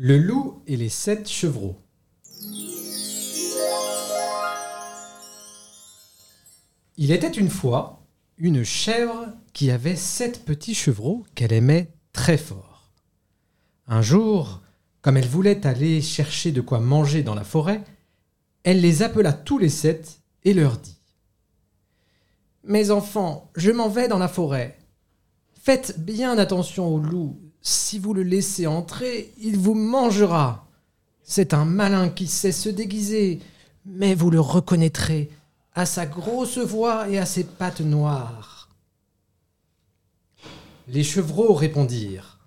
Le loup et les sept chevreaux. Il était une fois une chèvre qui avait sept petits chevreaux qu'elle aimait très fort. Un jour, comme elle voulait aller chercher de quoi manger dans la forêt, elle les appela tous les sept et leur dit Mes enfants, je m'en vais dans la forêt. Faites bien attention au loup si vous le laissez entrer, il vous mangera. C'est un malin qui sait se déguiser, mais vous le reconnaîtrez à sa grosse voix et à ses pattes noires. Les chevreaux répondirent.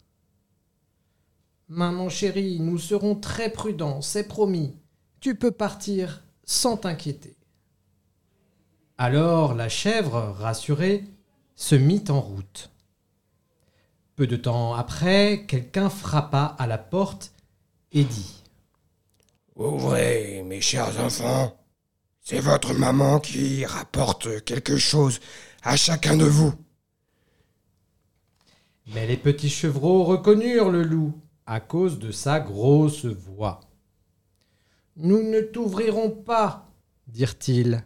Maman chérie, nous serons très prudents, c'est promis. Tu peux partir sans t'inquiéter. Alors la chèvre, rassurée, se mit en route. Peu de temps après, quelqu'un frappa à la porte et dit Ouvrez, mes chers enfants. C'est votre maman qui rapporte quelque chose à chacun de vous. Mais les petits chevreaux reconnurent le loup à cause de sa grosse voix. Nous ne t'ouvrirons pas, dirent-ils.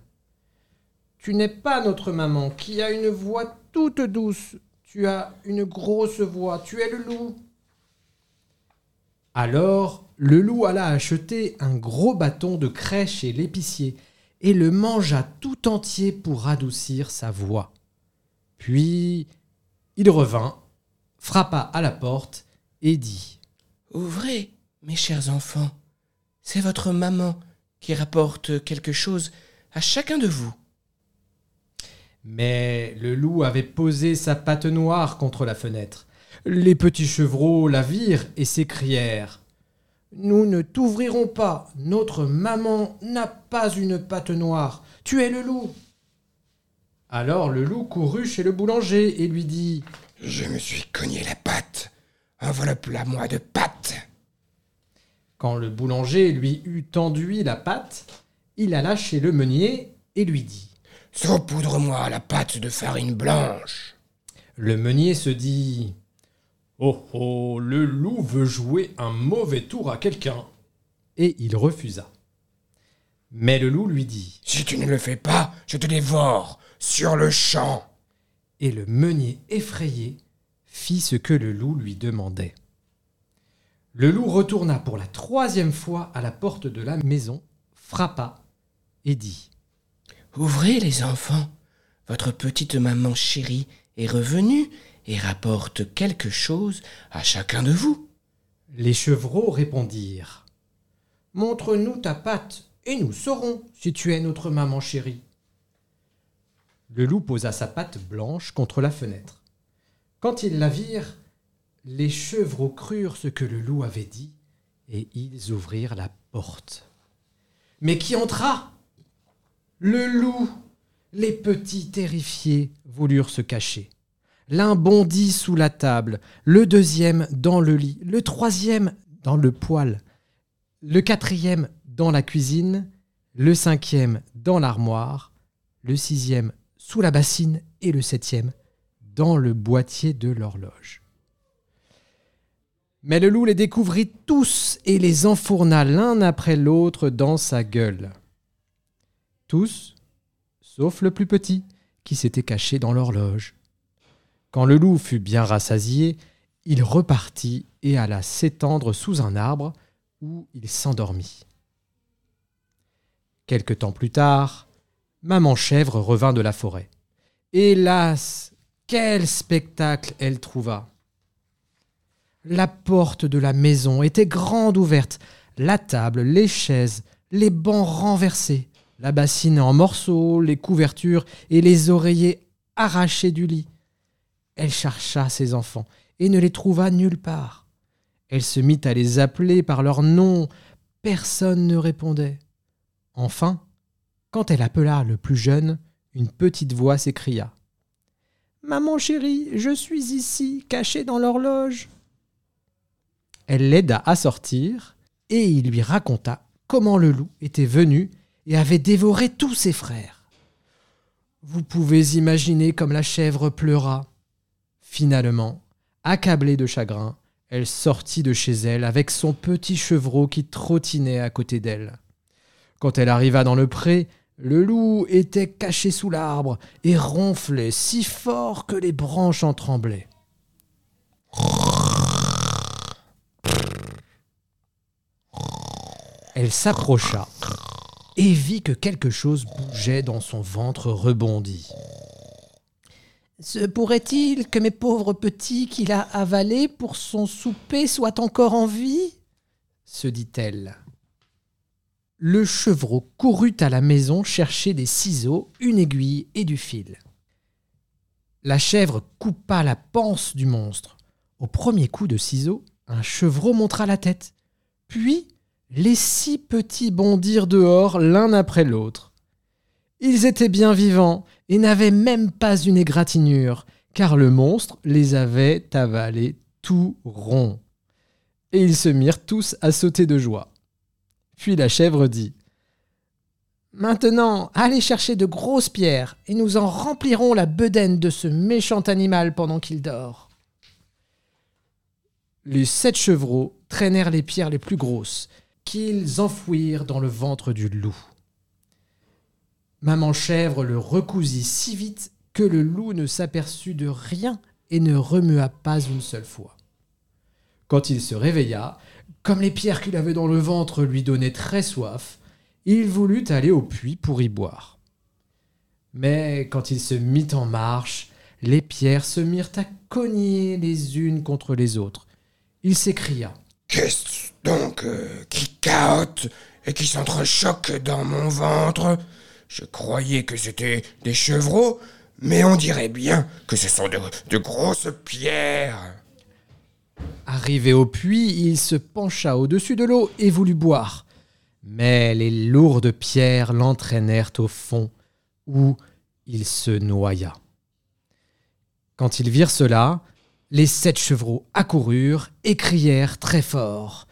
Tu n'es pas notre maman qui a une voix toute douce tu as une grosse voix, tu es le loup. Alors le loup alla acheter un gros bâton de craie chez l'épicier et le mangea tout entier pour adoucir sa voix. Puis il revint, frappa à la porte et dit Ouvrez, mes chers enfants, c'est votre maman qui rapporte quelque chose à chacun de vous. Mais le loup avait posé sa patte noire contre la fenêtre. Les petits chevreaux la virent et s'écrièrent Nous ne t'ouvrirons pas, notre maman n'a pas une patte noire, tu es le loup. Alors le loup courut chez le boulanger et lui dit Je me suis cogné la patte, enveloppe-la-moi de pâte. Quand le boulanger lui eut tendu la patte, il alla chez le meunier et lui dit Saupoudre-moi la pâte de farine blanche. Le meunier se dit Oh oh, le loup veut jouer un mauvais tour à quelqu'un. Et il refusa. Mais le loup lui dit Si tu ne le fais pas, je te dévore sur le champ. Et le meunier, effrayé, fit ce que le loup lui demandait. Le loup retourna pour la troisième fois à la porte de la maison, frappa et dit Ouvrez les enfants. Votre petite maman chérie est revenue et rapporte quelque chose à chacun de vous. Les chevreaux répondirent. Montre-nous ta patte, et nous saurons si tu es notre maman chérie. Le loup posa sa patte blanche contre la fenêtre. Quand ils la virent, les chevreaux crurent ce que le loup avait dit, et ils ouvrirent la porte. Mais qui entra? Le loup Les petits terrifiés voulurent se cacher. L'un bondit sous la table, le deuxième dans le lit, le troisième dans le poêle, le quatrième dans la cuisine, le cinquième dans l'armoire, le sixième sous la bassine et le septième dans le boîtier de l'horloge. Mais le loup les découvrit tous et les enfourna l'un après l'autre dans sa gueule tous, sauf le plus petit, qui s'était caché dans l'horloge. Quand le loup fut bien rassasié, il repartit et alla s'étendre sous un arbre où il s'endormit. Quelque temps plus tard, maman chèvre revint de la forêt. Hélas, quel spectacle elle trouva. La porte de la maison était grande ouverte, la table, les chaises, les bancs renversés, la bassine en morceaux, les couvertures et les oreillers arrachés du lit. Elle chercha ses enfants et ne les trouva nulle part. Elle se mit à les appeler par leur nom. Personne ne répondait. Enfin, quand elle appela le plus jeune, une petite voix s'écria. Maman chérie, je suis ici, cachée dans l'horloge. Elle l'aida à sortir, et il lui raconta comment le loup était venu et avait dévoré tous ses frères. Vous pouvez imaginer comme la chèvre pleura. Finalement, accablée de chagrin, Elle sortit de chez elle avec son petit chevreau qui trottinait à côté d'elle. Quand elle arriva dans le pré, le loup était caché sous l'arbre et ronflait si fort que les branches en tremblaient. Elle s'approcha et vit que quelque chose bougeait dans son ventre rebondi. Se pourrait-il que mes pauvres petits qu'il a avalés pour son souper soient encore en vie? se dit-elle. Le chevreau courut à la maison chercher des ciseaux, une aiguille et du fil. La chèvre coupa la panse du monstre. Au premier coup de ciseau, un chevreau montra la tête. Puis les six petits bondirent dehors l'un après l'autre. Ils étaient bien vivants et n'avaient même pas une égratignure, car le monstre les avait avalés tout ronds. Et ils se mirent tous à sauter de joie. Puis la chèvre dit Maintenant, allez chercher de grosses pierres, et nous en remplirons la bedaine de ce méchant animal pendant qu'il dort. Les sept chevreaux traînèrent les pierres les plus grosses, qu'ils enfouirent dans le ventre du loup. Maman chèvre le recousit si vite que le loup ne s'aperçut de rien et ne remua pas une seule fois. Quand il se réveilla, comme les pierres qu'il avait dans le ventre lui donnaient très soif, il voulut aller au puits pour y boire. Mais quand il se mit en marche, les pierres se mirent à cogner les unes contre les autres. Il s'écria donc euh, qui caote et qui s'entrechoque dans mon ventre Je croyais que c'était des chevreaux, mais on dirait bien que ce sont de, de grosses pierres. Arrivé au puits, il se pencha au-dessus de l'eau et voulut boire. Mais les lourdes pierres l'entraînèrent au fond, où il se noya. Quand ils virent cela, les sept chevreaux accoururent et crièrent très fort.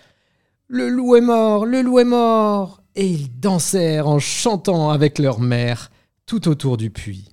Le loup est mort, le loup est mort. Et ils dansèrent en chantant avec leur mère tout autour du puits.